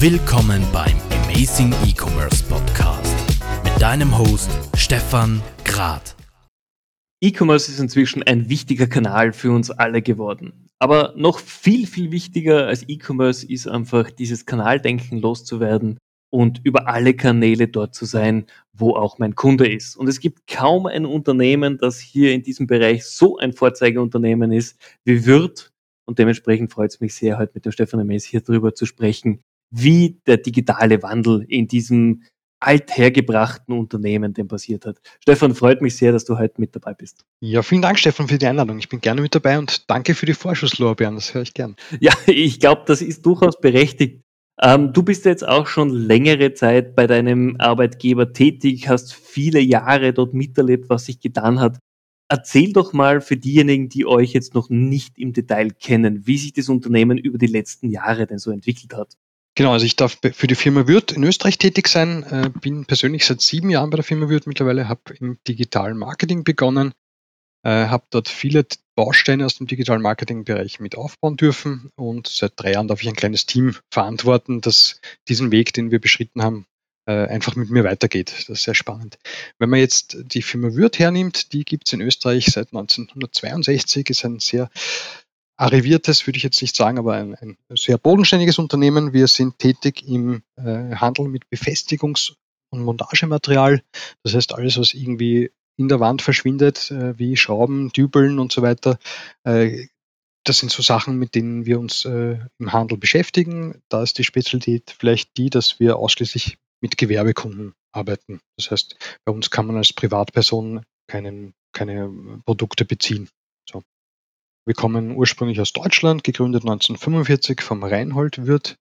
Willkommen beim Amazing E-Commerce Podcast mit deinem Host Stefan Grad. E-Commerce ist inzwischen ein wichtiger Kanal für uns alle geworden. Aber noch viel, viel wichtiger als E-Commerce ist einfach dieses Kanaldenken loszuwerden und über alle Kanäle dort zu sein, wo auch mein Kunde ist. Und es gibt kaum ein Unternehmen, das hier in diesem Bereich so ein Vorzeigeunternehmen ist wie Wirt. Und dementsprechend freut es mich sehr, heute mit dem Stefan Mess hier drüber zu sprechen, wie der digitale Wandel in diesem althergebrachten Unternehmen denn passiert hat. Stefan, freut mich sehr, dass du heute mit dabei bist. Ja, vielen Dank, Stefan, für die Einladung. Ich bin gerne mit dabei und danke für die Vorschusslorbeeren, das höre ich gern. Ja, ich glaube, das ist durchaus berechtigt. Ähm, du bist jetzt auch schon längere Zeit bei deinem Arbeitgeber tätig, hast viele Jahre dort miterlebt, was sich getan hat. Erzähl doch mal für diejenigen, die euch jetzt noch nicht im Detail kennen, wie sich das Unternehmen über die letzten Jahre denn so entwickelt hat. Genau, also ich darf für die Firma Würth in Österreich tätig sein, äh, bin persönlich seit sieben Jahren bei der Firma Würth mittlerweile, habe im digitalen Marketing begonnen, äh, habe dort viele Bausteine aus dem digitalen Marketing-Bereich mit aufbauen dürfen und seit drei Jahren darf ich ein kleines Team verantworten, das diesen Weg, den wir beschritten haben, äh, einfach mit mir weitergeht. Das ist sehr spannend. Wenn man jetzt die Firma Würth hernimmt, die gibt es in Österreich seit 1962, ist ein sehr arriviertes, würde ich jetzt nicht sagen, aber ein, ein sehr bodenständiges Unternehmen. Wir sind tätig im äh, Handel mit Befestigungs- und Montagematerial. Das heißt, alles, was irgendwie in der Wand verschwindet, äh, wie Schrauben, Dübeln und so weiter. Äh, das sind so Sachen, mit denen wir uns äh, im Handel beschäftigen. Da ist die Spezialität vielleicht die, dass wir ausschließlich mit Gewerbekunden arbeiten. Das heißt, bei uns kann man als Privatperson keinen, keine Produkte beziehen. Wir kommen ursprünglich aus Deutschland, gegründet 1945 vom Reinhold Wirth,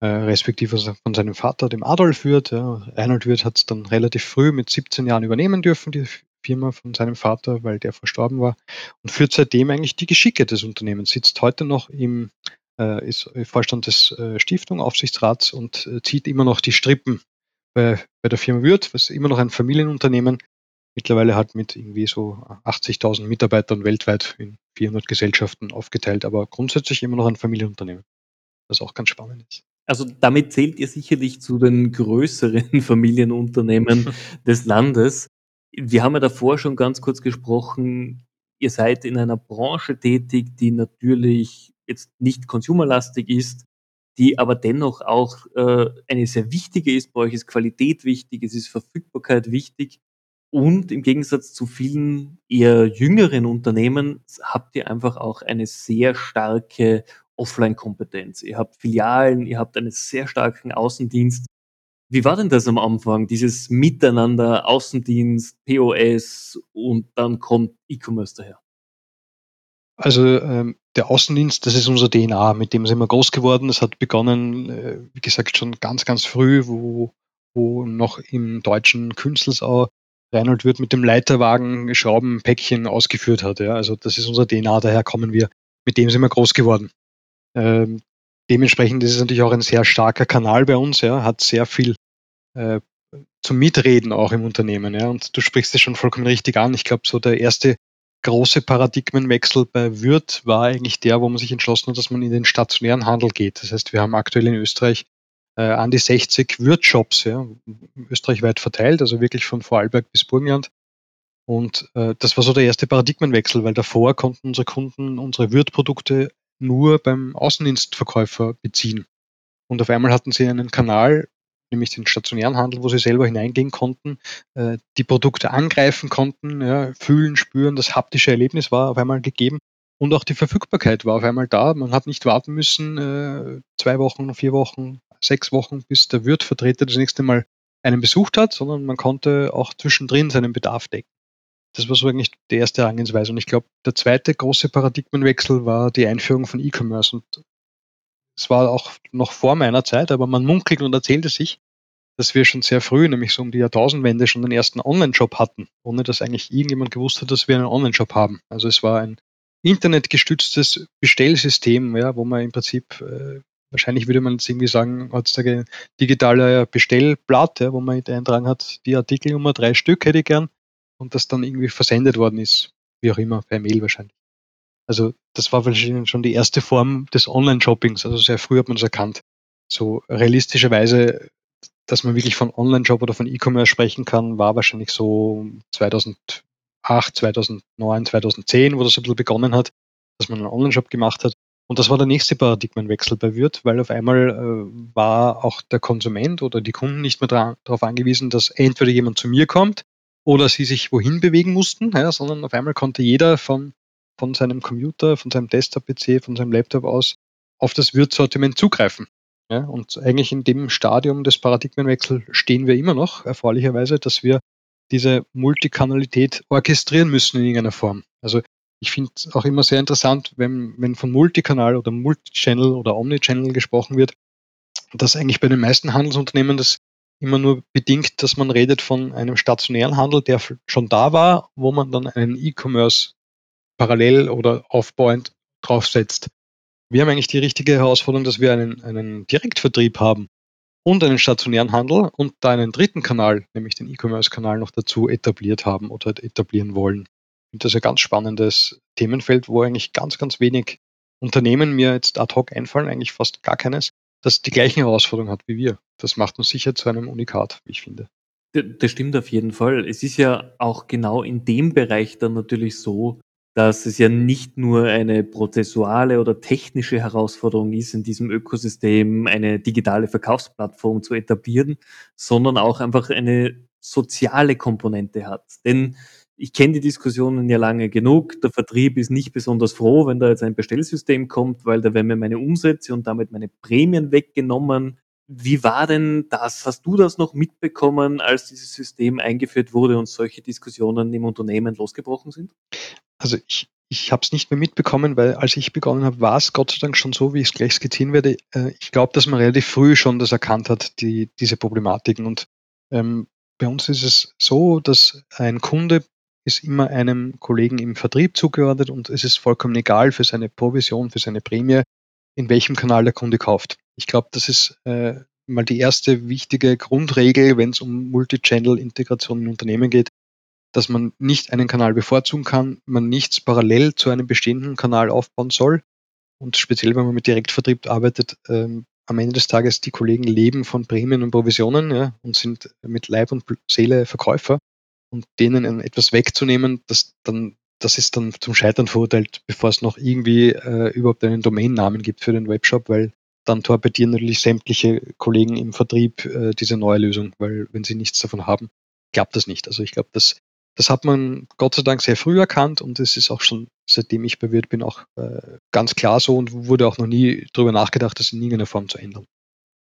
äh, respektive von seinem Vater, dem Adolf Wirth. Ja. Reinhold Wirth hat es dann relativ früh mit 17 Jahren übernehmen dürfen, die Firma von seinem Vater, weil der verstorben war und führt seitdem eigentlich die Geschicke des Unternehmens, sitzt heute noch im äh, ist Vorstand des äh, Stiftung, Aufsichtsrats und äh, zieht immer noch die Strippen bei, bei der Firma Wirth, was immer noch ein Familienunternehmen mittlerweile halt mit irgendwie so 80.000 Mitarbeitern weltweit in 400 Gesellschaften aufgeteilt, aber grundsätzlich immer noch ein Familienunternehmen, was auch ganz spannend ist. Also damit zählt ihr sicherlich zu den größeren Familienunternehmen des Landes. Wir haben ja davor schon ganz kurz gesprochen, ihr seid in einer Branche tätig, die natürlich jetzt nicht konsumerlastig ist, die aber dennoch auch äh, eine sehr wichtige ist. Bei euch ist Qualität wichtig, es ist Verfügbarkeit wichtig. Und im Gegensatz zu vielen eher jüngeren Unternehmen habt ihr einfach auch eine sehr starke Offline-Kompetenz. Ihr habt Filialen, ihr habt einen sehr starken Außendienst. Wie war denn das am Anfang, dieses Miteinander, Außendienst, POS und dann kommt E-Commerce daher? Also ähm, der Außendienst, das ist unser DNA, mit dem sind wir groß geworden. Das hat begonnen, äh, wie gesagt, schon ganz, ganz früh, wo, wo noch im deutschen Künstlersau Reinhold Wirth mit dem Leiterwagen Schraubenpäckchen ausgeführt hat. Ja. Also das ist unser DNA, daher kommen wir. Mit dem sind wir groß geworden. Ähm, dementsprechend ist es natürlich auch ein sehr starker Kanal bei uns, ja, hat sehr viel äh, zum Mitreden auch im Unternehmen. Ja. Und du sprichst es schon vollkommen richtig an. Ich glaube, so der erste große Paradigmenwechsel bei Würth war eigentlich der, wo man sich entschlossen hat, dass man in den stationären Handel geht. Das heißt, wir haben aktuell in Österreich äh, an die 60 Würth-Shops, ja, österreichweit verteilt, also wirklich von Vorarlberg bis Burgenland. Und äh, das war so der erste Paradigmenwechsel, weil davor konnten unsere Kunden unsere Würth-Produkte nur beim Außendienstverkäufer beziehen. Und auf einmal hatten sie einen Kanal, nämlich den stationären Handel, wo sie selber hineingehen konnten, äh, die Produkte angreifen konnten, ja, fühlen, spüren, das haptische Erlebnis war auf einmal gegeben und auch die Verfügbarkeit war auf einmal da. Man hat nicht warten müssen, äh, zwei Wochen, vier Wochen, sechs Wochen, bis der Wirtvertreter das nächste Mal einen besucht hat, sondern man konnte auch zwischendrin seinen Bedarf decken. Das war so eigentlich die erste Herangehensweise. Und ich glaube, der zweite große Paradigmenwechsel war die Einführung von E-Commerce. Und es war auch noch vor meiner Zeit, aber man munkelt und erzählte sich, dass wir schon sehr früh, nämlich so um die Jahrtausendwende, schon den ersten Online-Shop hatten, ohne dass eigentlich irgendjemand gewusst hat, dass wir einen Online-Shop haben. Also es war ein internetgestütztes Bestellsystem, ja, wo man im Prinzip, äh, wahrscheinlich würde man jetzt irgendwie sagen, heutzutage digitaler Bestellblatt, ja, wo man eintragen hat, die Artikelnummer drei Stück hätte ich gern und das dann irgendwie versendet worden ist, wie auch immer, per Mail wahrscheinlich. Also das war wahrscheinlich schon die erste Form des Online-Shoppings, also sehr früh hat man es erkannt. so realistischerweise, dass man wirklich von Online-Shop oder von E-Commerce sprechen kann, war wahrscheinlich so 2008, 2009, 2010, wo das ein bisschen begonnen hat, dass man einen Online-Shop gemacht hat. Und das war der nächste Paradigmenwechsel bei Wirt, weil auf einmal äh, war auch der Konsument oder die Kunden nicht mehr darauf angewiesen, dass entweder jemand zu mir kommt oder sie sich wohin bewegen mussten, ja, sondern auf einmal konnte jeder von, von seinem Computer, von seinem Desktop-PC, von seinem Laptop aus auf das Wirt-Sortiment zugreifen. Ja, und eigentlich in dem Stadium des Paradigmenwechsels stehen wir immer noch, erfreulicherweise, dass wir diese Multikanalität orchestrieren müssen in irgendeiner Form. Also ich finde es auch immer sehr interessant, wenn, wenn von Multikanal oder Multichannel oder Omnichannel gesprochen wird, dass eigentlich bei den meisten Handelsunternehmen das immer nur bedingt, dass man redet von einem stationären Handel, der schon da war, wo man dann einen E-Commerce parallel oder aufbauend draufsetzt. Wir haben eigentlich die richtige Herausforderung, dass wir einen, einen Direktvertrieb haben und einen stationären Handel und da einen dritten Kanal, nämlich den E-Commerce-Kanal noch dazu etabliert haben oder etablieren wollen. Und das ist ein ganz spannendes Themenfeld, wo eigentlich ganz, ganz wenig Unternehmen mir jetzt ad hoc einfallen, eigentlich fast gar keines, das die gleichen Herausforderungen hat wie wir. Das macht uns sicher zu einem Unikat, wie ich finde. Das stimmt auf jeden Fall. Es ist ja auch genau in dem Bereich dann natürlich so, dass es ja nicht nur eine prozessuale oder technische Herausforderung ist, in diesem Ökosystem eine digitale Verkaufsplattform zu etablieren, sondern auch einfach eine soziale Komponente hat. Denn ich kenne die Diskussionen ja lange genug. Der Vertrieb ist nicht besonders froh, wenn da jetzt ein Bestellsystem kommt, weil da werden mir meine Umsätze und damit meine Prämien weggenommen. Wie war denn das? Hast du das noch mitbekommen, als dieses System eingeführt wurde und solche Diskussionen im Unternehmen losgebrochen sind? Also ich, ich habe es nicht mehr mitbekommen, weil als ich begonnen habe, war es Gott sei Dank schon so, wie ich es gleich skizzieren werde. Äh, ich glaube, dass man relativ früh schon das erkannt hat, die, diese Problematiken. Und ähm, bei uns ist es so, dass ein Kunde ist immer einem Kollegen im Vertrieb zugeordnet und es ist vollkommen egal für seine Provision, für seine Prämie, in welchem Kanal der Kunde kauft. Ich glaube, das ist äh, mal die erste wichtige Grundregel, wenn es um Multichannel-Integration in Unternehmen geht, dass man nicht einen Kanal bevorzugen kann, man nichts parallel zu einem bestehenden Kanal aufbauen soll. Und speziell, wenn man mit Direktvertrieb arbeitet, ähm, am Ende des Tages die Kollegen leben von Prämien und Provisionen ja, und sind mit Leib und Seele Verkäufer. Und denen etwas wegzunehmen, das, dann, das ist dann zum Scheitern verurteilt, bevor es noch irgendwie äh, überhaupt einen Domainnamen gibt für den Webshop, weil dann torpedieren natürlich sämtliche Kollegen im Vertrieb äh, diese neue Lösung, weil wenn sie nichts davon haben, klappt das nicht. Also ich glaube, das das hat man Gott sei Dank sehr früh erkannt und es ist auch schon, seitdem ich bei Wirt bin, auch äh, ganz klar so und wurde auch noch nie darüber nachgedacht, das in irgendeiner Form zu ändern.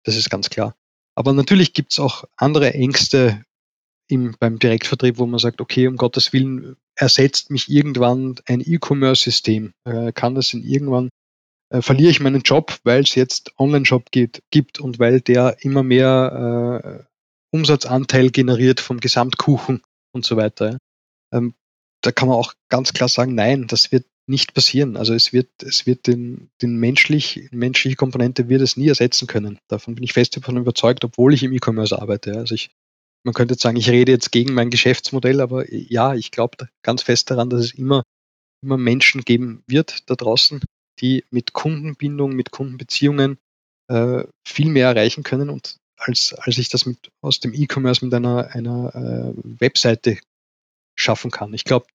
Das ist ganz klar. Aber natürlich gibt es auch andere Ängste im, beim Direktvertrieb, wo man sagt, okay, um Gottes Willen, ersetzt mich irgendwann ein E-Commerce-System? Äh, kann das in irgendwann, äh, verliere ich meinen Job, weil es jetzt Online-Shop gibt, gibt und weil der immer mehr äh, Umsatzanteil generiert vom Gesamtkuchen und so weiter. Ähm, da kann man auch ganz klar sagen, nein, das wird nicht passieren. Also es wird, es wird den, den menschlich, menschliche Komponente wird es nie ersetzen können. Davon bin ich fest davon überzeugt, obwohl ich im E-Commerce arbeite. Also ich, man könnte jetzt sagen, ich rede jetzt gegen mein Geschäftsmodell, aber ja, ich glaube ganz fest daran, dass es immer, immer Menschen geben wird da draußen, die mit Kundenbindung, mit Kundenbeziehungen äh, viel mehr erreichen können und als, als ich das mit, aus dem E-Commerce mit einer, einer äh, Webseite schaffen kann. Ich glaube,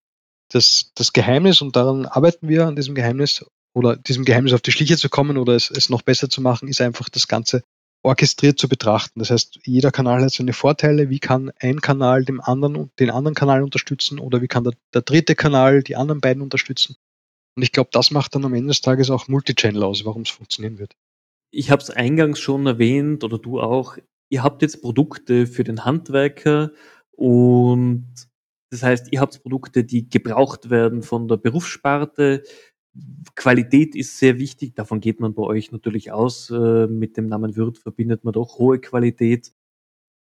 das, das Geheimnis, und daran arbeiten wir an diesem Geheimnis, oder diesem Geheimnis auf die Schliche zu kommen oder es, es noch besser zu machen, ist einfach das Ganze orchestriert zu betrachten. Das heißt, jeder Kanal hat seine Vorteile. Wie kann ein Kanal dem anderen, den anderen Kanal unterstützen oder wie kann der, der dritte Kanal die anderen beiden unterstützen? Und ich glaube, das macht dann am Ende des Tages auch Multichannel aus, warum es funktionieren wird. Ich habe es eingangs schon erwähnt oder du auch. Ihr habt jetzt Produkte für den Handwerker und das heißt, ihr habt Produkte, die gebraucht werden von der Berufssparte. Qualität ist sehr wichtig, davon geht man bei euch natürlich aus. Äh, mit dem Namen Wirt verbindet man doch hohe Qualität.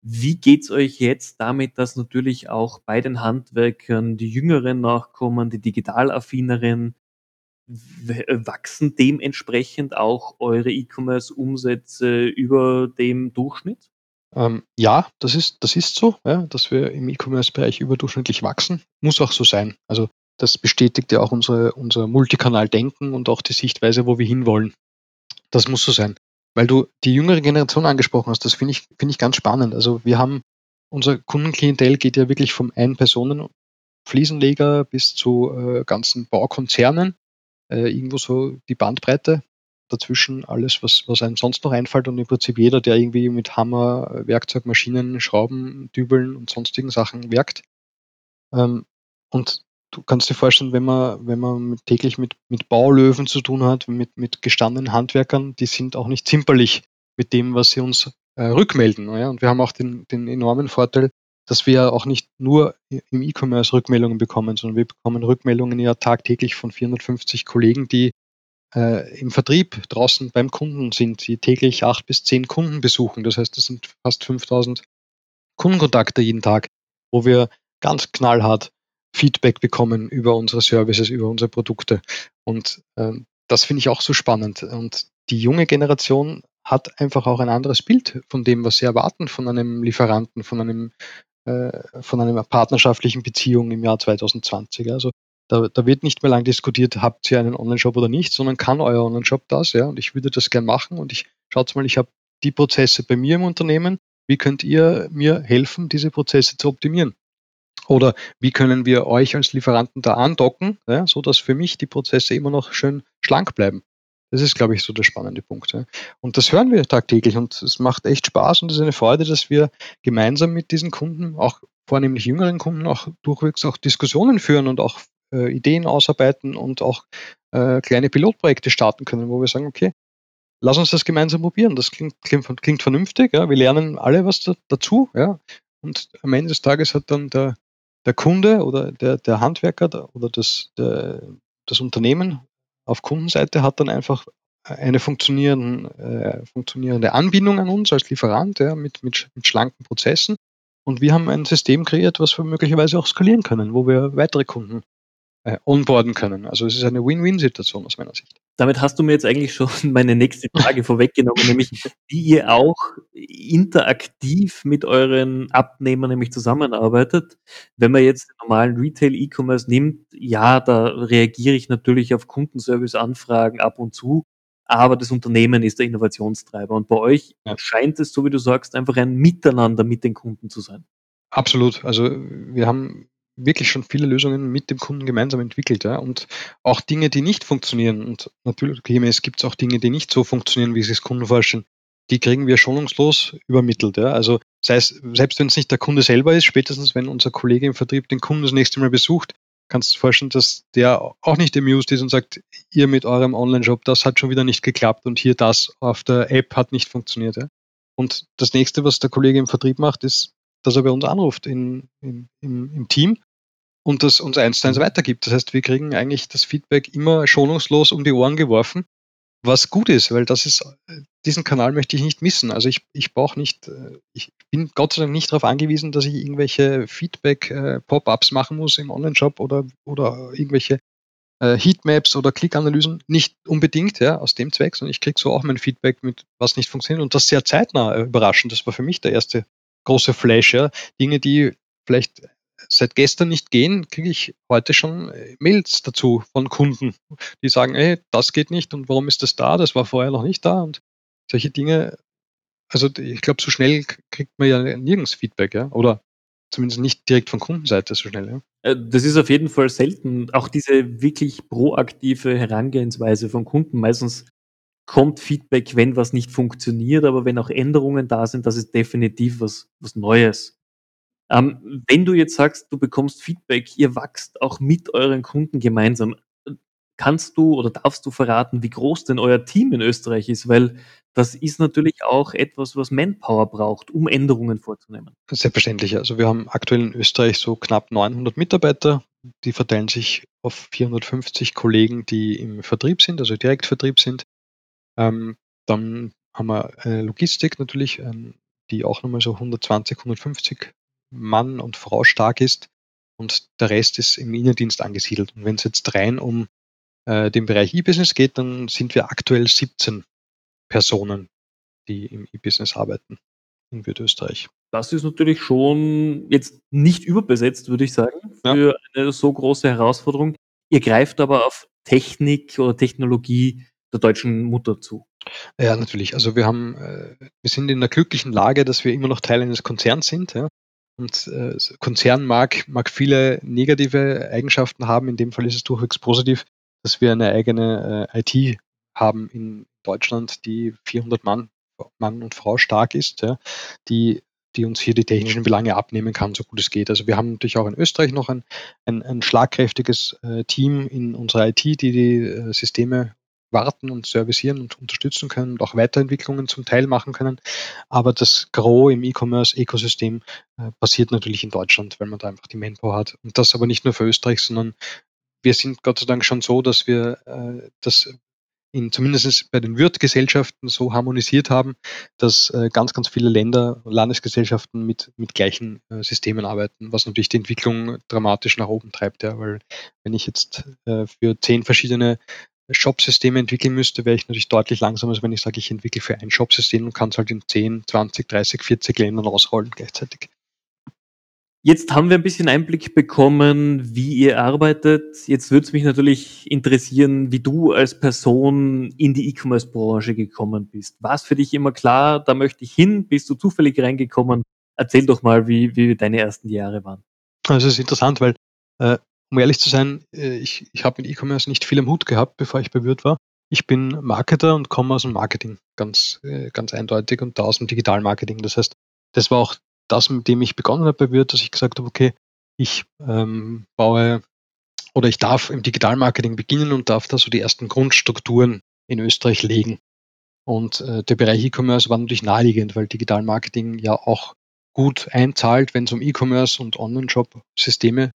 Wie geht's euch jetzt damit, dass natürlich auch bei den Handwerkern die Jüngeren nachkommen, die digitalaffineren, wachsen dementsprechend auch eure E-Commerce-Umsätze über dem Durchschnitt? Ähm, ja, das ist, das ist so, ja, dass wir im E-Commerce-Bereich überdurchschnittlich wachsen. Muss auch so sein. Also das bestätigt ja auch unsere, unser Multikanal-Denken und auch die Sichtweise, wo wir hinwollen. Das muss so sein. weil du die jüngere Generation angesprochen hast, das finde ich, finde ich ganz spannend. Also wir haben, unser Kundenklientel geht ja wirklich vom Ein-Personen Fliesenleger bis zu äh, ganzen Baukonzernen, äh, irgendwo so die Bandbreite. Dazwischen alles, was, was einem sonst noch einfällt und im Prinzip jeder, der irgendwie mit Hammer, Werkzeug, Maschinen, Schrauben, Dübeln und sonstigen Sachen werkt. Ähm, und du kannst dir vorstellen, wenn man, wenn man mit, täglich mit, mit Baulöwen zu tun hat, mit, mit gestandenen Handwerkern, die sind auch nicht zimperlich mit dem, was sie uns äh, rückmelden. Ja? Und wir haben auch den, den enormen Vorteil, dass wir auch nicht nur im E-Commerce Rückmeldungen bekommen, sondern wir bekommen Rückmeldungen ja tagtäglich von 450 Kollegen, die äh, im Vertrieb draußen beim Kunden sind, die täglich acht bis zehn Kunden besuchen. Das heißt, das sind fast 5000 Kundenkontakte jeden Tag, wo wir ganz knallhart Feedback bekommen über unsere Services, über unsere Produkte. Und äh, das finde ich auch so spannend. Und die junge Generation hat einfach auch ein anderes Bild von dem, was sie erwarten von einem Lieferanten, von einem äh, von einer partnerschaftlichen Beziehung im Jahr 2020. Also da, da wird nicht mehr lang diskutiert, habt ihr einen Online-Shop oder nicht, sondern kann euer Online-Shop das, ja, und ich würde das gern machen und ich schaut mal, ich habe die Prozesse bei mir im Unternehmen, wie könnt ihr mir helfen, diese Prozesse zu optimieren? Oder wie können wir euch als Lieferanten da andocken, ja, so dass für mich die Prozesse immer noch schön schlank bleiben? Das ist, glaube ich, so der spannende Punkt. Ja. Und das hören wir tagtäglich und es macht echt Spaß und es ist eine Freude, dass wir gemeinsam mit diesen Kunden, auch vornehmlich jüngeren Kunden, auch durchwegs auch Diskussionen führen und auch äh, Ideen ausarbeiten und auch äh, kleine Pilotprojekte starten können, wo wir sagen, okay, lass uns das gemeinsam probieren. Das klingt, klingt, klingt vernünftig. Ja. Wir lernen alle was da, dazu. Ja. Und am Ende des Tages hat dann der, der Kunde oder der, der Handwerker oder das, der, das Unternehmen auf Kundenseite hat dann einfach eine funktionierende, äh, funktionierende Anbindung an uns als Lieferant ja, mit, mit, mit schlanken Prozessen. Und wir haben ein System kreiert, was wir möglicherweise auch skalieren können, wo wir weitere Kunden äh, onboarden können. Also es ist eine Win-Win-Situation aus meiner Sicht. Damit hast du mir jetzt eigentlich schon meine nächste Frage vorweggenommen, nämlich wie ihr auch interaktiv mit euren Abnehmern nämlich zusammenarbeitet. Wenn man jetzt den normalen Retail-E-Commerce nimmt, ja, da reagiere ich natürlich auf Kundenservice-Anfragen ab und zu, aber das Unternehmen ist der Innovationstreiber. Und bei euch ja. scheint es, so wie du sagst, einfach ein Miteinander mit den Kunden zu sein. Absolut. Also wir haben wirklich schon viele Lösungen mit dem Kunden gemeinsam entwickelt. Ja? Und auch Dinge, die nicht funktionieren. Und natürlich es gibt auch Dinge, die nicht so funktionieren, wie sie es Kunden vorstellen. Die kriegen wir schonungslos übermittelt. Ja? Also sei es, selbst wenn es nicht der Kunde selber ist, spätestens wenn unser Kollege im Vertrieb den Kunden das nächste Mal besucht, kannst du dir vorstellen, dass der auch nicht amused ist und sagt, ihr mit eurem Online-Shop, das hat schon wieder nicht geklappt und hier das auf der App hat nicht funktioniert. Ja? Und das nächste, was der Kollege im Vertrieb macht, ist, dass er bei uns anruft in, in, im, im Team und das uns eins zu eins weitergibt. Das heißt, wir kriegen eigentlich das Feedback immer schonungslos um die Ohren geworfen, was gut ist, weil das ist, diesen Kanal möchte ich nicht missen. Also ich, ich brauche nicht, äh, ich bin Gott sei Dank nicht darauf angewiesen, dass ich irgendwelche Feedback-Pop-ups äh, machen muss im Online-Shop oder, oder irgendwelche äh, Heatmaps oder Klickanalysen. Nicht unbedingt, ja, aus dem Zweck, sondern ich kriege so auch mein Feedback mit, was nicht funktioniert und das sehr zeitnah überraschend. Das war für mich der erste große Flash, ja. Dinge, die vielleicht seit gestern nicht gehen, kriege ich heute schon äh, Mails dazu von Kunden, die sagen, hey, das geht nicht und warum ist das da? Das war vorher noch nicht da und solche Dinge. Also ich glaube, so schnell kriegt man ja nirgends Feedback, ja, oder zumindest nicht direkt von Kundenseite so schnell. Ja. Äh, das ist auf jeden Fall selten. Auch diese wirklich proaktive Herangehensweise von Kunden. Meistens kommt Feedback, wenn was nicht funktioniert, aber wenn auch Änderungen da sind, das ist definitiv was, was Neues. Ähm, wenn du jetzt sagst, du bekommst Feedback, ihr wachst auch mit euren Kunden gemeinsam, kannst du oder darfst du verraten, wie groß denn euer Team in Österreich ist? Weil das ist natürlich auch etwas, was Manpower braucht, um Änderungen vorzunehmen. Selbstverständlich. Also wir haben aktuell in Österreich so knapp 900 Mitarbeiter. Die verteilen sich auf 450 Kollegen, die im Vertrieb sind, also Direktvertrieb sind. Ähm, dann haben wir eine Logistik natürlich, ähm, die auch nochmal so 120, 150 Mann und Frau stark ist und der Rest ist im Innendienst angesiedelt. Und wenn es jetzt rein um äh, den Bereich E-Business geht, dann sind wir aktuell 17 Personen, die im E-Business arbeiten in Österreich. Das ist natürlich schon jetzt nicht überbesetzt, würde ich sagen, für ja. eine so große Herausforderung. Ihr greift aber auf Technik oder Technologie der deutschen Mutter zu. Ja, natürlich. Also wir haben, äh, wir sind in der glücklichen Lage, dass wir immer noch Teil eines Konzerns sind, ja. Und äh, Konzern mag, mag viele negative Eigenschaften haben. In dem Fall ist es durchwegs positiv, dass wir eine eigene äh, IT haben in Deutschland, die 400 Mann, Mann und Frau stark ist, ja, die, die uns hier die technischen Belange abnehmen kann, so gut es geht. Also wir haben natürlich auch in Österreich noch ein, ein, ein schlagkräftiges äh, Team in unserer IT, die die äh, Systeme warten und servicieren und unterstützen können und auch Weiterentwicklungen zum Teil machen können. Aber das Gros im E-Commerce-Ökosystem äh, passiert natürlich in Deutschland, weil man da einfach die Manpower hat. Und das aber nicht nur für Österreich, sondern wir sind Gott sei Dank schon so, dass wir äh, das in, zumindest bei den Wirtgesellschaften so harmonisiert haben, dass äh, ganz, ganz viele Länder, Landesgesellschaften mit, mit gleichen äh, Systemen arbeiten, was natürlich die Entwicklung dramatisch nach oben treibt. Ja, weil wenn ich jetzt äh, für zehn verschiedene Shop-Systeme entwickeln müsste, wäre ich natürlich deutlich langsamer, als wenn ich sage, ich entwickle für ein Shop-System und kann es halt in 10, 20, 30, 40 Ländern ausrollen gleichzeitig. Jetzt haben wir ein bisschen Einblick bekommen, wie ihr arbeitet. Jetzt würde es mich natürlich interessieren, wie du als Person in die E-Commerce-Branche gekommen bist. War es für dich immer klar, da möchte ich hin? Bist du zufällig reingekommen? Erzähl doch mal, wie, wie deine ersten Jahre waren. Also es ist interessant, weil äh, um ehrlich zu sein, äh, ich, ich habe mit E-Commerce nicht viel am Hut gehabt, bevor ich bei Wirt war. Ich bin Marketer und komme aus dem Marketing, ganz, äh, ganz eindeutig, und da aus dem Digitalmarketing. Das heißt, das war auch das, mit dem ich begonnen habe bei Wirt, dass ich gesagt habe, okay, ich ähm, baue oder ich darf im Digitalmarketing beginnen und darf da so die ersten Grundstrukturen in Österreich legen. Und äh, der Bereich E-Commerce war natürlich naheliegend, weil Digitalmarketing ja auch gut einzahlt, wenn es um E-Commerce und Online-Shop-Systeme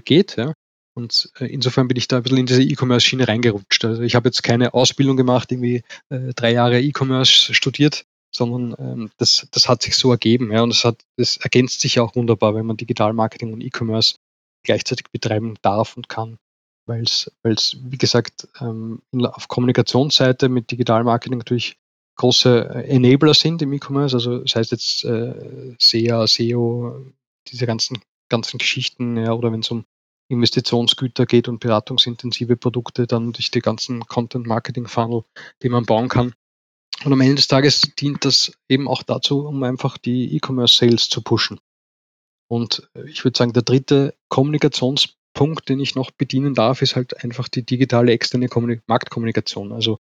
geht. Ja. Und äh, insofern bin ich da ein bisschen in diese E-Commerce-Schiene reingerutscht. Also ich habe jetzt keine Ausbildung gemacht, irgendwie äh, drei Jahre E-Commerce studiert, sondern ähm, das, das hat sich so ergeben. Ja. Und das, hat, das ergänzt sich auch wunderbar, wenn man Digital-Marketing und E-Commerce gleichzeitig betreiben darf und kann. Weil es, wie gesagt, ähm, auf Kommunikationsseite mit Digital-Marketing natürlich große Enabler sind im E-Commerce. Also das heißt jetzt äh, SEA, SEO, diese ganzen ganzen Geschichten, ja, oder wenn es um Investitionsgüter geht und beratungsintensive Produkte, dann durch die ganzen Content-Marketing-Funnel, die man bauen kann. Und am Ende des Tages dient das eben auch dazu, um einfach die E-Commerce-Sales zu pushen. Und äh, ich würde sagen, der dritte Kommunikationspunkt, den ich noch bedienen darf, ist halt einfach die digitale externe Kommunik Marktkommunikation. Also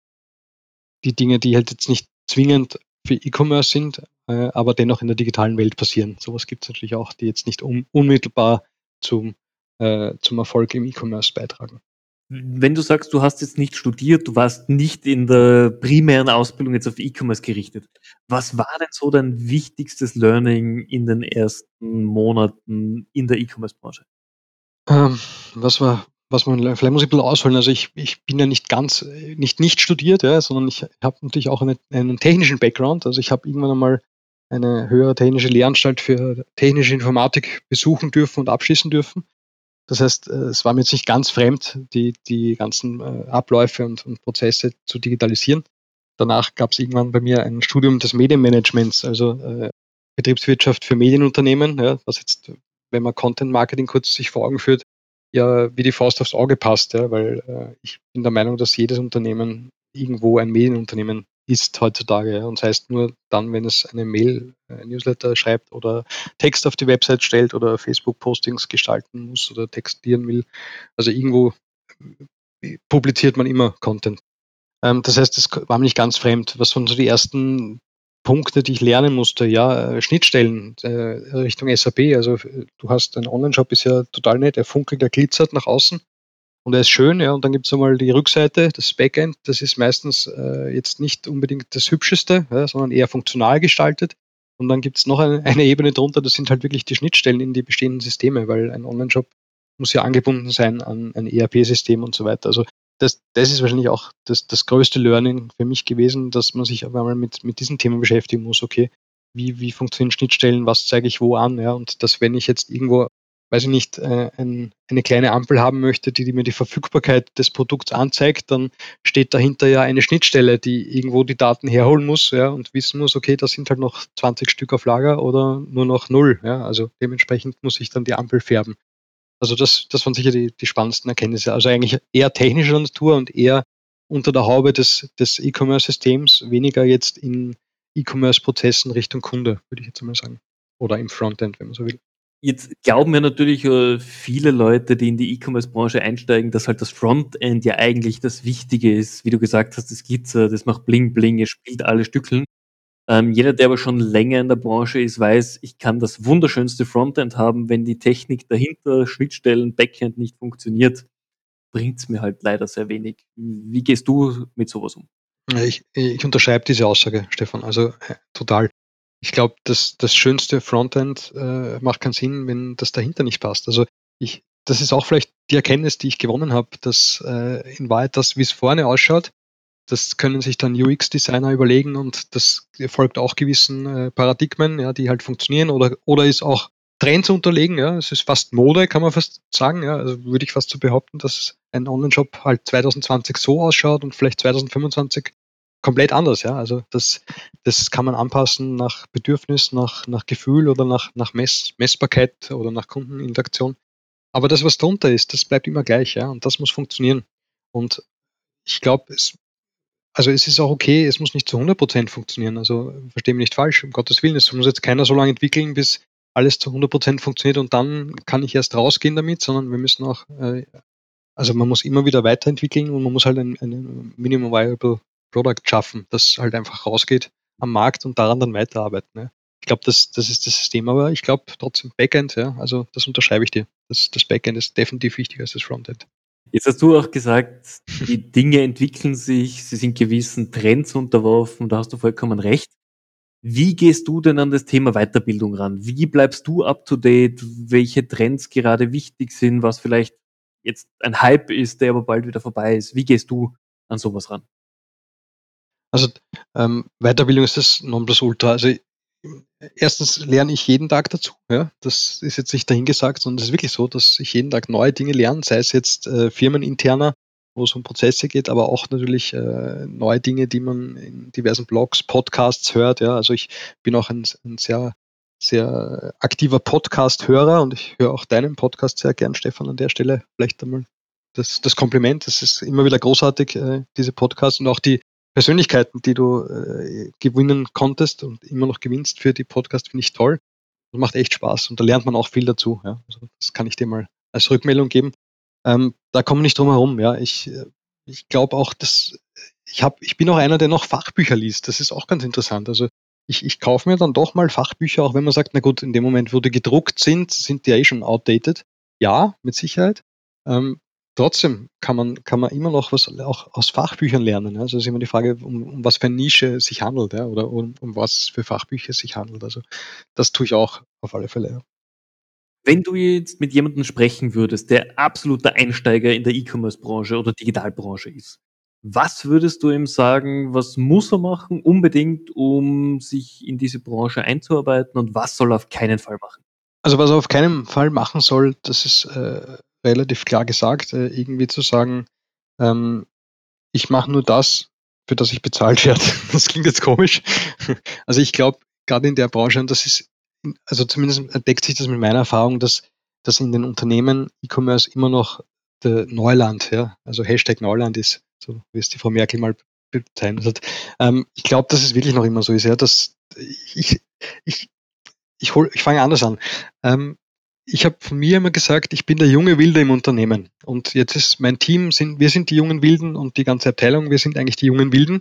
die Dinge, die halt jetzt nicht zwingend für E-Commerce sind, äh, aber dennoch in der digitalen Welt passieren. Sowas gibt es natürlich auch, die jetzt nicht un unmittelbar zum, äh, zum Erfolg im E-Commerce beitragen. Wenn du sagst, du hast jetzt nicht studiert, du warst nicht in der primären Ausbildung jetzt auf E-Commerce gerichtet. Was war denn so dein wichtigstes Learning in den ersten Monaten in der E-Commerce-Branche? Ähm, was war was man vielleicht muss ich ein bisschen ausholen. Also ich, ich bin ja nicht ganz, nicht nicht studiert, ja, sondern ich habe natürlich auch eine, einen technischen Background. Also ich habe irgendwann einmal eine höhere technische Lehranstalt für technische Informatik besuchen dürfen und abschließen dürfen. Das heißt, äh, es war mir jetzt nicht ganz fremd, die, die ganzen äh, Abläufe und, und Prozesse zu digitalisieren. Danach gab es irgendwann bei mir ein Studium des Medienmanagements, also äh, Betriebswirtschaft für Medienunternehmen, ja, was jetzt, wenn man Content Marketing kurz sich vor Augen führt, ja wie die Faust aufs Auge passt, ja, weil äh, ich bin der Meinung, dass jedes Unternehmen irgendwo ein Medienunternehmen ist heutzutage. Ja. Und das heißt nur dann, wenn es eine Mail, ein äh, Newsletter schreibt oder Text auf die Website stellt oder Facebook-Postings gestalten muss oder textieren will. Also irgendwo äh, publiziert man immer Content. Ähm, das heißt, das war mir nicht ganz fremd. Was waren so die ersten Punkte, die ich lernen musste, ja, äh, Schnittstellen äh, Richtung SAP. Also du hast ein Online-Shop, ist ja total nett, er funkelt, er glitzert nach außen und er ist schön, ja, und dann gibt es einmal die Rückseite, das Backend, das ist meistens äh, jetzt nicht unbedingt das Hübscheste, ja, sondern eher funktional gestaltet. Und dann gibt es noch eine, eine, Ebene drunter, das sind halt wirklich die Schnittstellen in die bestehenden Systeme, weil ein Online-Shop muss ja angebunden sein an ein ERP-System und so weiter. Also das, das ist wahrscheinlich auch das, das größte Learning für mich gewesen, dass man sich aber einmal mit, mit diesen Themen beschäftigen muss. Okay, wie, wie funktionieren Schnittstellen, was zeige ich wo an, ja, und dass wenn ich jetzt irgendwo, weiß ich nicht, äh, ein, eine kleine Ampel haben möchte, die, die mir die Verfügbarkeit des Produkts anzeigt, dann steht dahinter ja eine Schnittstelle, die irgendwo die Daten herholen muss, ja, und wissen muss, okay, da sind halt noch 20 Stück auf Lager oder nur noch null, ja, also dementsprechend muss ich dann die Ampel färben. Also das, das waren sicher die, die spannendsten Erkenntnisse. Also eigentlich eher technischer Natur und eher unter der Haube des, des E-Commerce-Systems, weniger jetzt in E-Commerce-Prozessen Richtung Kunde, würde ich jetzt mal sagen. Oder im Frontend, wenn man so will. Jetzt glauben ja natürlich äh, viele Leute, die in die E-Commerce-Branche einsteigen, dass halt das Frontend ja eigentlich das Wichtige ist. Wie du gesagt hast, das Glitzer, das macht Bling Bling, es spielt alle Stückeln. Ähm, jeder, der aber schon länger in der Branche ist, weiß, ich kann das wunderschönste Frontend haben, wenn die Technik dahinter, Schnittstellen, Backend nicht funktioniert, bringt es mir halt leider sehr wenig. Wie gehst du mit sowas um? Ich, ich unterschreibe diese Aussage, Stefan. Also äh, total. Ich glaube, das, das schönste Frontend äh, macht keinen Sinn, wenn das dahinter nicht passt. Also ich, das ist auch vielleicht die Erkenntnis, die ich gewonnen habe, dass äh, in Wahrheit das, wie es vorne ausschaut, das können sich dann UX-Designer überlegen und das folgt auch gewissen äh, Paradigmen, ja, die halt funktionieren oder, oder ist auch Trends unterlegen. Ja. Es ist fast Mode, kann man fast sagen. Ja. Also würde ich fast so behaupten, dass ein Online-Shop halt 2020 so ausschaut und vielleicht 2025 komplett anders. Ja. Also das, das kann man anpassen nach Bedürfnis, nach, nach Gefühl oder nach, nach Mess, Messbarkeit oder nach Kundeninteraktion. Aber das, was drunter ist, das bleibt immer gleich, ja, und das muss funktionieren. Und ich glaube, es also es ist auch okay, es muss nicht zu 100% funktionieren. Also verstehe mich nicht falsch, um Gottes Willen. Es muss jetzt keiner so lange entwickeln, bis alles zu 100% funktioniert und dann kann ich erst rausgehen damit, sondern wir müssen auch, äh, also man muss immer wieder weiterentwickeln und man muss halt ein, ein Minimum Viable Product schaffen, das halt einfach rausgeht am Markt und daran dann weiterarbeiten. Ne? Ich glaube, das, das ist das System, aber ich glaube trotzdem Backend, ja, also das unterschreibe ich dir. Das, das Backend ist definitiv wichtiger als das Frontend. Jetzt hast du auch gesagt, die Dinge entwickeln sich, sie sind gewissen Trends unterworfen, da hast du vollkommen recht. Wie gehst du denn an das Thema Weiterbildung ran? Wie bleibst du up to date? Welche Trends gerade wichtig sind, was vielleicht jetzt ein Hype ist, der aber bald wieder vorbei ist? Wie gehst du an sowas ran? Also ähm, Weiterbildung ist das Nonplusultra. Also erstens lerne ich jeden Tag dazu. Ja? Das ist jetzt nicht dahingesagt, sondern es ist wirklich so, dass ich jeden Tag neue Dinge lerne, sei es jetzt äh, firmeninterner, wo es um Prozesse geht, aber auch natürlich äh, neue Dinge, die man in diversen Blogs, Podcasts hört. Ja? Also ich bin auch ein, ein sehr, sehr aktiver Podcast-Hörer und ich höre auch deinen Podcast sehr gern, Stefan, an der Stelle. Vielleicht einmal das, das Kompliment. Das ist immer wieder großartig, äh, diese Podcasts und auch die Persönlichkeiten, die du äh, gewinnen konntest und immer noch gewinnst für die Podcast, finde ich toll. Das macht echt Spaß und da lernt man auch viel dazu. Ja. Also das kann ich dir mal als Rückmeldung geben. Ähm, da kommen wir nicht drum herum. Ja. Ich, äh, ich glaube auch, dass ich, hab, ich bin auch einer, der noch Fachbücher liest. Das ist auch ganz interessant. Also ich, ich kaufe mir dann doch mal Fachbücher, auch wenn man sagt, na gut, in dem Moment, wo die gedruckt sind, sind die ja eh schon outdated. Ja, mit Sicherheit. Ähm, trotzdem kann man, kann man immer noch was auch aus Fachbüchern lernen. Also ist immer die Frage, um, um was für eine Nische es sich handelt, ja, oder um, um was für Fachbücher es sich handelt. Also das tue ich auch auf alle Fälle. Ja. Wenn du jetzt mit jemandem sprechen würdest, der absoluter Einsteiger in der E-Commerce-Branche oder Digitalbranche ist, was würdest du ihm sagen, was muss er machen unbedingt, um sich in diese Branche einzuarbeiten und was soll er auf keinen Fall machen? Also was er auf keinen Fall machen soll, das ist äh, relativ klar gesagt, äh, irgendwie zu sagen, ähm, ich mache nur das, für das ich bezahlt werde. Das klingt jetzt komisch. Also ich glaube, gerade in der Branche, und das ist, also zumindest deckt sich das mit meiner Erfahrung, dass, dass in den Unternehmen E-Commerce immer noch der Neuland, ja, also Hashtag Neuland ist, so wie es die Frau Merkel mal bezeichnet hat. Ähm, ich glaube, dass es wirklich noch immer so ist, ja, dass ich, ich, ich, hol, ich fange anders an. Ähm, ich habe von mir immer gesagt, ich bin der junge Wilde im Unternehmen. Und jetzt ist mein Team, sind, wir sind die jungen Wilden und die ganze Abteilung, wir sind eigentlich die jungen Wilden,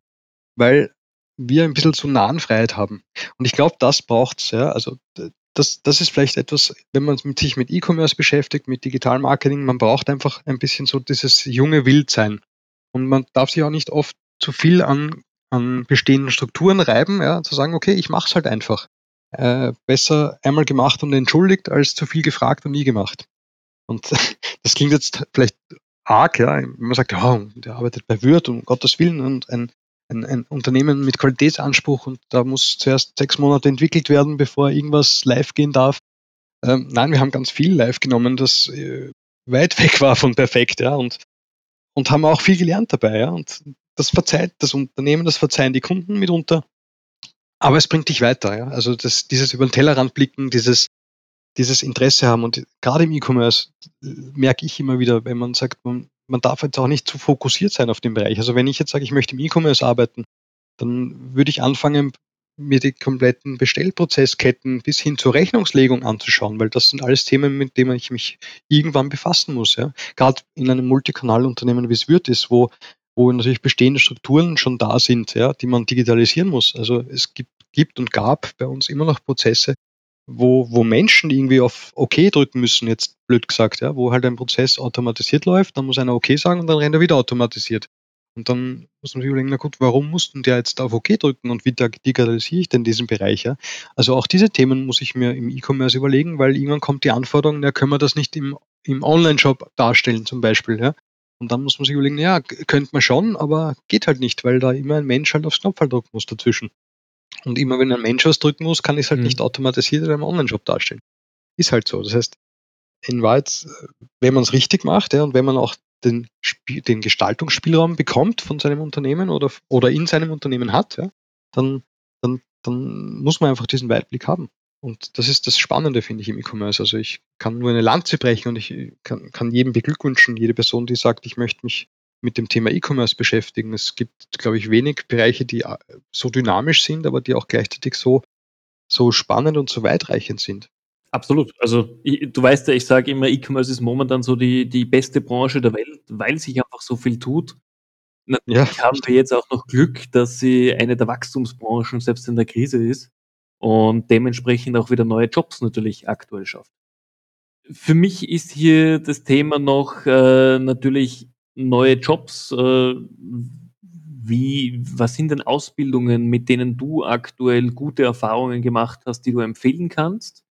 weil wir ein bisschen zu nahen Freiheit haben. Und ich glaube, das braucht's. Ja. Also das, das ist vielleicht etwas, wenn man sich mit E-Commerce beschäftigt, mit Digital Marketing, man braucht einfach ein bisschen so dieses junge Wildsein. Und man darf sich auch nicht oft zu viel an, an bestehenden Strukturen reiben, ja, zu sagen, okay, ich mache es halt einfach äh, besser einmal gemacht und entschuldigt, als zu viel gefragt und nie gemacht. Und das klingt jetzt vielleicht arg, ja, wenn man sagt, ja, der arbeitet bei Würth, um Gottes Willen, und ein, ein, ein Unternehmen mit Qualitätsanspruch und da muss zuerst sechs Monate entwickelt werden, bevor irgendwas live gehen darf. Ähm, nein, wir haben ganz viel live genommen, das äh, weit weg war von perfekt, ja, und, und haben auch viel gelernt dabei, ja, und das verzeiht das Unternehmen, das verzeihen die Kunden mitunter aber es bringt dich weiter, ja. Also das, dieses über den Tellerrand blicken, dieses, dieses Interesse haben und gerade im E-Commerce merke ich immer wieder, wenn man sagt, man, man darf jetzt auch nicht zu fokussiert sein auf den Bereich. Also wenn ich jetzt sage, ich möchte im E-Commerce arbeiten, dann würde ich anfangen, mir die kompletten Bestellprozessketten bis hin zur Rechnungslegung anzuschauen, weil das sind alles Themen, mit denen ich mich irgendwann befassen muss. Ja. Gerade in einem Multikanalunternehmen, wie es wird ist, wo, wo natürlich bestehende Strukturen schon da sind, ja, die man digitalisieren muss. Also es gibt, gibt und gab bei uns immer noch Prozesse, wo, wo Menschen irgendwie auf OK drücken müssen, jetzt blöd gesagt, ja, wo halt ein Prozess automatisiert läuft, dann muss einer OK sagen und dann rennt er wieder automatisiert. Und dann muss man sich überlegen, na gut, warum mussten der jetzt auf OK drücken und wie digitalisiere ich denn diesen Bereich? Ja? Also auch diese Themen muss ich mir im E-Commerce überlegen, weil irgendwann kommt die Anforderung, na, können wir das nicht im, im Online-Shop darstellen zum Beispiel. Ja? Und dann muss man sich überlegen, ja, könnte man schon, aber geht halt nicht, weil da immer ein Mensch halt aufs Knopf drücken muss dazwischen. Und immer wenn ein Mensch was drücken muss, kann ich es halt mhm. nicht automatisiert in einem Online-Shop darstellen. Ist halt so. Das heißt, in Wahrheit, wenn man es richtig macht, ja, und wenn man auch den, den Gestaltungsspielraum bekommt von seinem Unternehmen oder, oder in seinem Unternehmen hat, ja, dann, dann, dann muss man einfach diesen Weitblick haben. Und das ist das Spannende, finde ich, im E-Commerce. Also ich kann nur eine Lanze brechen und ich kann, kann jedem beglückwünschen, jede Person, die sagt, ich möchte mich mit dem Thema E-Commerce beschäftigen. Es gibt, glaube ich, wenig Bereiche, die äh, so dynamisch sind, aber die auch gleichzeitig so, so spannend und so weitreichend sind. Absolut. Also ich, du weißt ja, ich sage immer, E-Commerce ist momentan so die, die beste Branche der Welt, weil sich einfach so viel tut. Natürlich ja. haben wir jetzt auch noch Glück, dass sie eine der Wachstumsbranchen selbst in der Krise ist und dementsprechend auch wieder neue Jobs natürlich aktuell schafft. Für mich ist hier das Thema noch äh, natürlich neue Jobs. Äh, wie, was sind denn Ausbildungen, mit denen du aktuell gute Erfahrungen gemacht hast, die du empfehlen kannst?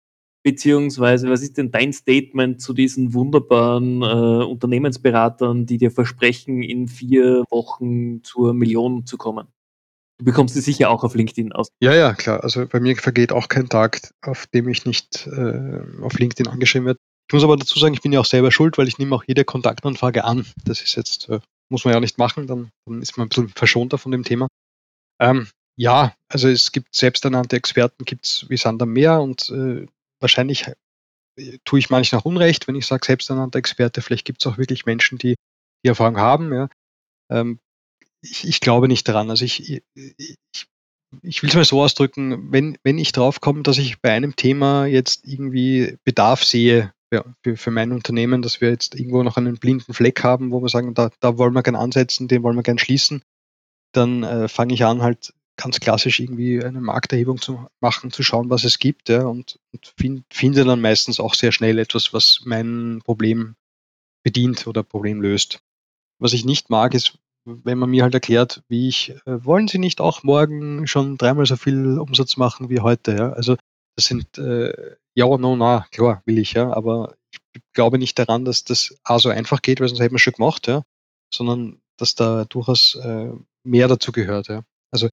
Beziehungsweise, was ist denn dein Statement zu diesen wunderbaren äh, Unternehmensberatern, die dir versprechen, in vier Wochen zur Million zu kommen? Du bekommst sie sicher auch auf LinkedIn aus. Ja, ja, klar. Also bei mir vergeht auch kein Tag, auf dem ich nicht äh, auf LinkedIn angeschrieben werde. Ich muss aber dazu sagen, ich bin ja auch selber schuld, weil ich nehme auch jede Kontaktanfrage an. Das ist jetzt, äh, muss man ja nicht machen, dann, dann, ist man ein bisschen verschonter von dem Thema. Ähm, ja, also es gibt selbsternannte Experten, gibt es wie Sand am Meer und äh, wahrscheinlich äh, tue ich manchmal nach Unrecht, wenn ich sage selbsternannter Experte. Vielleicht gibt es auch wirklich Menschen, die die Erfahrung haben. Ja. Ähm, ich, ich, glaube nicht daran. Also ich, ich, ich will es mal so ausdrücken, wenn, wenn ich drauf komme, dass ich bei einem Thema jetzt irgendwie Bedarf sehe, für, für mein Unternehmen, dass wir jetzt irgendwo noch einen blinden Fleck haben, wo wir sagen, da, da wollen wir gerne ansetzen, den wollen wir gerne schließen, dann äh, fange ich an, halt ganz klassisch irgendwie eine Markterhebung zu machen, zu schauen, was es gibt, ja, und, und find, finde dann meistens auch sehr schnell etwas, was mein Problem bedient oder Problem löst. Was ich nicht mag, ist, wenn man mir halt erklärt, wie ich, äh, wollen Sie nicht auch morgen schon dreimal so viel Umsatz machen wie heute, ja? Also das sind äh, ja, no, na, klar, will ich, ja, aber ich glaube nicht daran, dass das A so einfach geht, weil sonst hätten wir schon gemacht, ja, sondern dass da durchaus äh, mehr dazu gehört, ja. Also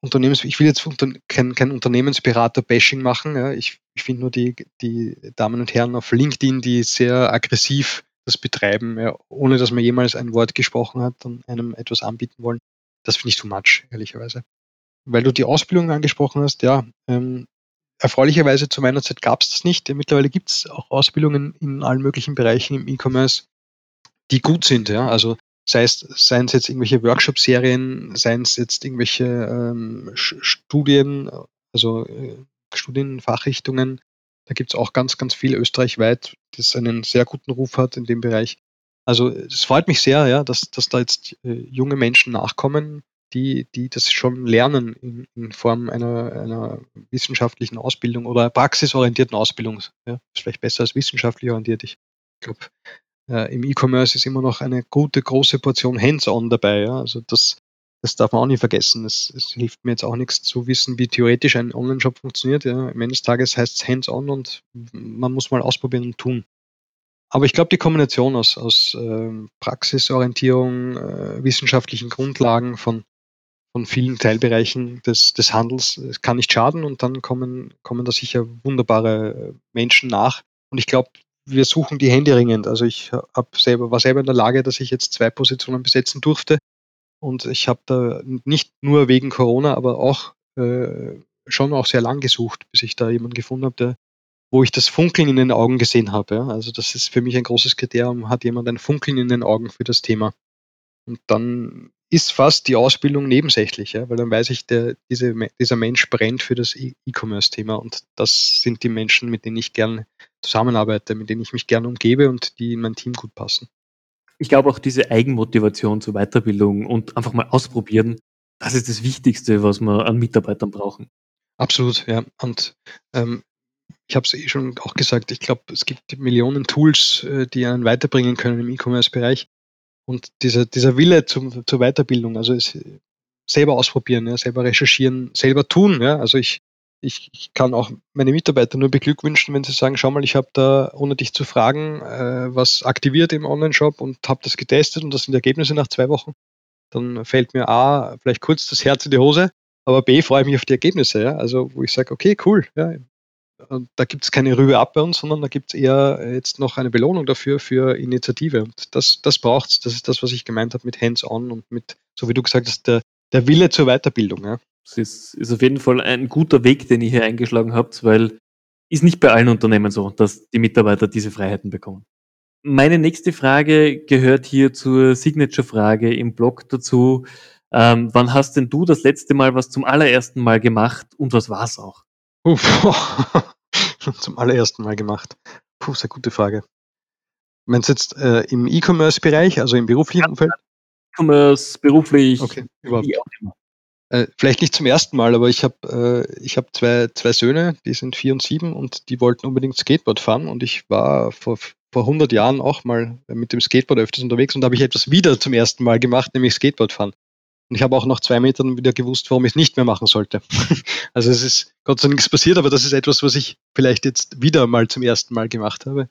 Unternehmens, ich will jetzt kein, kein Unternehmensberater-Bashing machen, ja. Ich, ich finde nur die, die Damen und Herren auf LinkedIn, die sehr aggressiv das betreiben, ja, ohne dass man jemals ein Wort gesprochen hat und einem etwas anbieten wollen, das finde ich too much, ehrlicherweise. Weil du die Ausbildung angesprochen hast, ja, ähm, erfreulicherweise zu meiner Zeit gab es das nicht. Mittlerweile gibt es auch Ausbildungen in allen möglichen Bereichen im E-Commerce, die gut sind. Ja? Also sei es, seien es jetzt irgendwelche Workshop-Serien, seien es jetzt irgendwelche ähm, Studien, also äh, Studienfachrichtungen. Da gibt es auch ganz, ganz viel österreichweit, das einen sehr guten Ruf hat in dem Bereich. Also es freut mich sehr, ja, dass, dass da jetzt äh, junge Menschen nachkommen, die, die das schon lernen in, in Form einer, einer wissenschaftlichen Ausbildung oder praxisorientierten Ausbildung. Ja, ist vielleicht besser als wissenschaftlich orientiert. Ich glaube, äh, im E-Commerce ist immer noch eine gute, große Portion Hands-on dabei. Ja? Also das, das darf man auch nicht vergessen. Es, es, hilft mir jetzt auch nichts zu wissen, wie theoretisch ein Online-Shop funktioniert. Ja? Am Ende des Tages heißt es Hands-on und man muss mal ausprobieren und tun. Aber ich glaube, die Kombination aus, aus äh, Praxisorientierung, äh, wissenschaftlichen Grundlagen von von vielen Teilbereichen des, des Handels. Kann nicht schaden und dann kommen, kommen da sicher wunderbare Menschen nach. Und ich glaube, wir suchen die Hände ringend. Also ich hab selber, war selber in der Lage, dass ich jetzt zwei Positionen besetzen durfte. Und ich habe da nicht nur wegen Corona, aber auch äh, schon auch sehr lang gesucht, bis ich da jemanden gefunden habe, wo ich das Funkeln in den Augen gesehen habe. Ja. Also das ist für mich ein großes Kriterium. Hat jemand ein Funkeln in den Augen für das Thema? Und dann ist fast die Ausbildung nebensächlich, ja, weil dann weiß ich, der, diese, dieser Mensch brennt für das e- E-Commerce-Thema und das sind die Menschen, mit denen ich gerne zusammenarbeite, mit denen ich mich gerne umgebe und die in mein Team gut passen. Ich glaube auch diese Eigenmotivation zur Weiterbildung und einfach mal ausprobieren, das ist das Wichtigste, was wir an Mitarbeitern brauchen. Absolut, ja. Und ähm, ich habe es eh schon auch gesagt, ich glaube, es gibt Millionen Tools, äh, die einen weiterbringen können im E-Commerce-Bereich. Und dieser, dieser Wille zum, zur Weiterbildung, also es, selber ausprobieren, ja, selber recherchieren, selber tun. Ja. Also ich, ich, ich kann auch meine Mitarbeiter nur beglückwünschen, wenn sie sagen, schau mal, ich habe da, ohne dich zu fragen, äh, was aktiviert im Online-Shop und habe das getestet und das sind Ergebnisse nach zwei Wochen. Dann fällt mir A, vielleicht kurz das Herz in die Hose, aber B, freue ich mich auf die Ergebnisse. Ja. Also wo ich sage, okay, cool, ja, und da gibt es keine Rübe ab bei uns, sondern da gibt es eher jetzt noch eine Belohnung dafür, für Initiative. Und das, das braucht es. Das ist das, was ich gemeint habe mit Hands-on und mit, so wie du gesagt hast, der, der Wille zur Weiterbildung. Ja. Das ist, ist auf jeden Fall ein guter Weg, den ihr hier eingeschlagen habt, weil ist nicht bei allen Unternehmen so, dass die Mitarbeiter diese Freiheiten bekommen. Meine nächste Frage gehört hier zur Signature-Frage im Blog dazu. Ähm, wann hast denn du das letzte Mal was zum allerersten Mal gemacht und was war es auch? Uff, zum allerersten Mal gemacht. Puh, sehr gute Frage. Meinst du jetzt äh, im E-Commerce-Bereich, also im beruflichen Umfeld? E-Commerce, beruflich, okay, überhaupt. Äh, vielleicht nicht zum ersten Mal, aber ich habe äh, ich hab zwei, zwei Söhne, die sind vier und sieben und die wollten unbedingt Skateboard fahren und ich war vor, vor 100 Jahren auch mal mit dem Skateboard öfters unterwegs und da habe ich etwas wieder zum ersten Mal gemacht, nämlich Skateboard fahren. Und ich habe auch nach zwei Metern wieder gewusst, warum ich es nicht mehr machen sollte. also es ist Gott sei Dank nichts passiert, aber das ist etwas, was ich vielleicht jetzt wieder mal zum ersten Mal gemacht habe.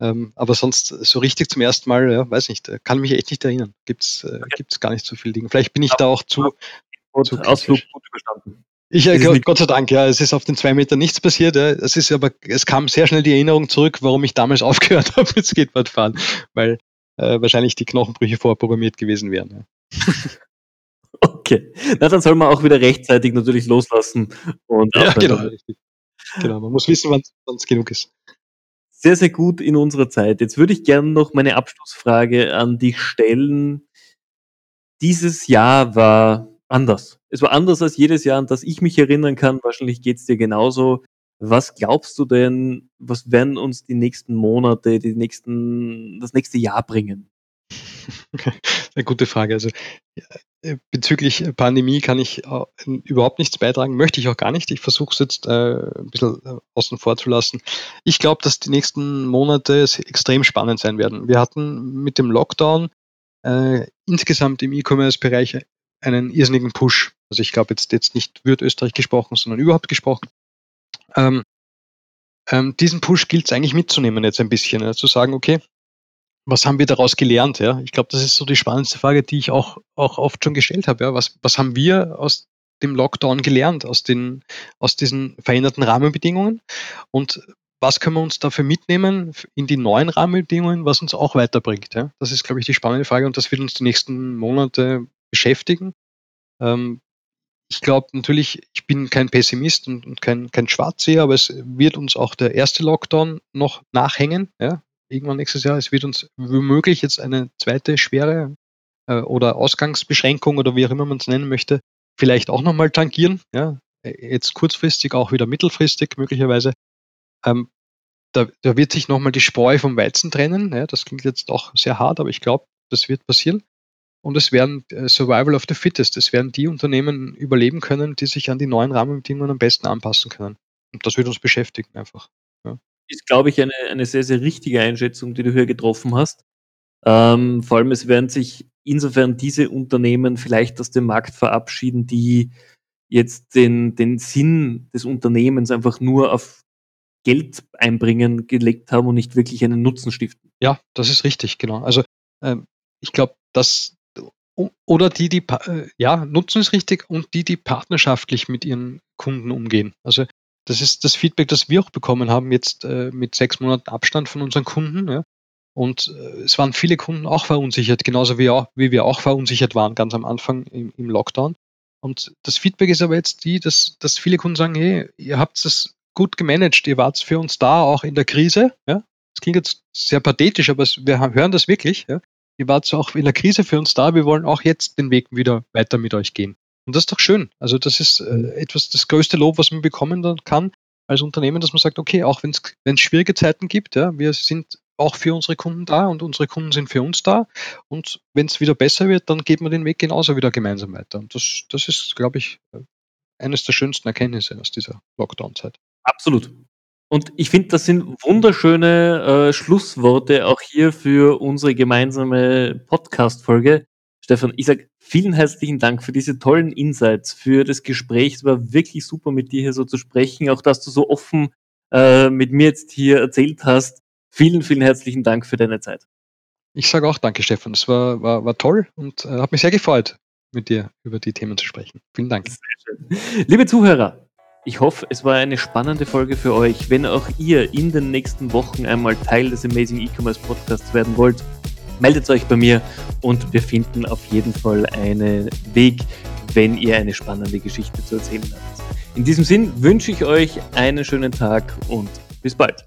Ähm, aber sonst so richtig zum ersten Mal, ja, weiß nicht, äh, kann mich echt nicht erinnern. Gibt es äh, okay. gar nicht so viel Dinge. Vielleicht bin ich da auch zu, zu Ausflug gut überstanden. Ich, äh, Gott sei Dank, ja, es ist auf den zwei Metern nichts passiert. Ja. Es ist aber, es kam sehr schnell die Erinnerung zurück, warum ich damals aufgehört habe mit Skateboardfahren, weil äh, wahrscheinlich die Knochenbrüche vorprogrammiert gewesen wären. Ja. Okay. Na, dann soll man auch wieder rechtzeitig natürlich loslassen. Und ja, genau. Genau, man muss wissen, wann es genug ist. Sehr, sehr gut in unserer Zeit. Jetzt würde ich gerne noch meine Abschlussfrage an dich stellen. Dieses Jahr war anders. Es war anders als jedes Jahr, an das ich mich erinnern kann. Wahrscheinlich geht es dir genauso. Was glaubst du denn, was werden uns die nächsten Monate, die nächsten, das nächste Jahr bringen? Eine gute Frage. Also äh, bezüglich Pandemie kann ich äh, überhaupt nichts beitragen, möchte ich auch gar nicht. Ich versuche es jetzt äh, ein bisschen äh, außen vor zu lassen. Ich glaube, dass die nächsten Monate extrem spannend sein werden. Wir hatten mit dem Lockdown äh, insgesamt im E-Commerce-Bereich einen irrsinnigen Push. Also ich glaube jetzt, jetzt nicht wird Österreich gesprochen, sondern überhaupt gesprochen. Ähm, ähm, diesen Push gilt es eigentlich mitzunehmen jetzt ein bisschen, ja, zu sagen, okay, was haben wir daraus gelernt? Ja? Ich glaube, das ist so die spannendste Frage, die ich auch, auch oft schon gestellt habe. Ja? Was, was haben wir aus dem Lockdown gelernt, aus, den, aus diesen veränderten Rahmenbedingungen? Und was können wir uns dafür mitnehmen in die neuen Rahmenbedingungen, was uns auch weiterbringt? Ja? Das ist, glaube ich, die spannende Frage und das wird uns die nächsten Monate beschäftigen. Ähm, ich glaube natürlich, ich bin kein Pessimist und, und, kein, kein Schwarzseher, aber es wird uns auch der erste Lockdown noch nachhängen. Ja? irgendwann nächstes Jahr. Es wird uns womöglich jetzt eine zweite schwere äh, oder Ausgangsbeschränkung oder wie auch immer man es nennen möchte, vielleicht auch nochmal tangieren. Ja? Jetzt kurzfristig, auch wieder mittelfristig möglicherweise. Ähm, da, da, wird sich nochmal die Spreu vom Weizen trennen. Ja? Das klingt jetzt auch sehr hart, aber ich glaube, das wird passieren. Und es werden äh, Survival of the Fittest. Es werden die Unternehmen überleben können, die sich an die neuen Rahmenbedingungen am besten anpassen können. Und das wird uns beschäftigen einfach. Ja ist, glaube ich, eine, eine sehr, sehr richtige Einschätzung, die du hier getroffen hast. Ähm, vor allem, es werden sich insofern diese Unternehmen vielleicht aus dem Markt verabschieden, die jetzt den, den Sinn des Unternehmens einfach nur auf Geld einbringen gelegt haben und nicht wirklich einen Nutzen stiften. Ja, das ist richtig, genau. Also ähm, ich glaube, dass oder die, die äh, ja, Nutzen ist richtig und die, die partnerschaftlich mit ihren Kunden umgehen. Also das ist das Feedback, das wir auch bekommen haben, jetzt äh, mit sechs Monaten Abstand von unseren Kunden. Ja. Und äh, es waren viele Kunden auch verunsichert, genauso wie, auch, wie wir auch verunsichert waren, ganz am Anfang im, im Lockdown. Und das Feedback ist aber jetzt die, dass, dass viele Kunden sagen, hey, ihr habt das gut gemanagt. Ihr wart für uns da, auch in der Krise. Ja? Das klingt jetzt sehr pathetisch, aber wir hören das wirklich. Ja? Ihr wart auch in der Krise für uns da. Wir wollen auch jetzt den Weg wieder weiter mit euch gehen. Und das ist doch schön. Also das ist äh, etwas, das größte Lob, was man bekommen kann als Unternehmen, dass man sagt, okay, auch wenn es schwierige Zeiten gibt, ja, wir sind auch für unsere Kunden da und unsere Kunden sind für uns da. Und wenn es wieder besser wird, dann geht man den Weg genauso wieder gemeinsam weiter. Und das, das ist, glaube ich, eines der schönsten Erkenntnisse aus dieser Lockdown-Zeit. Absolut. Und ich finde, das sind wunderschöne äh, Schlussworte auch hier für unsere gemeinsame Podcast-Folge. Stefan, ich sage vielen herzlichen Dank für diese tollen Insights, für das Gespräch. Es war wirklich super, mit dir hier so zu sprechen, auch dass du so offen äh, mit mir jetzt hier erzählt hast. Vielen, vielen herzlichen Dank für deine Zeit. Ich sage auch danke, Stefan. Es war, war, war toll und äh, hat mich sehr gefreut, mit dir über die Themen zu sprechen. Vielen Dank. Liebe Zuhörer, ich hoffe, es war eine spannende Folge für euch. Wenn auch ihr in den nächsten Wochen einmal Teil des Amazing E-Commerce Podcasts werden wollt, meldet euch bei mir und wir finden auf jeden Fall einen Weg, wenn ihr eine spannende Geschichte zu erzählen habt. In diesem Sinn wünsche ich euch einen schönen Tag und bis bald.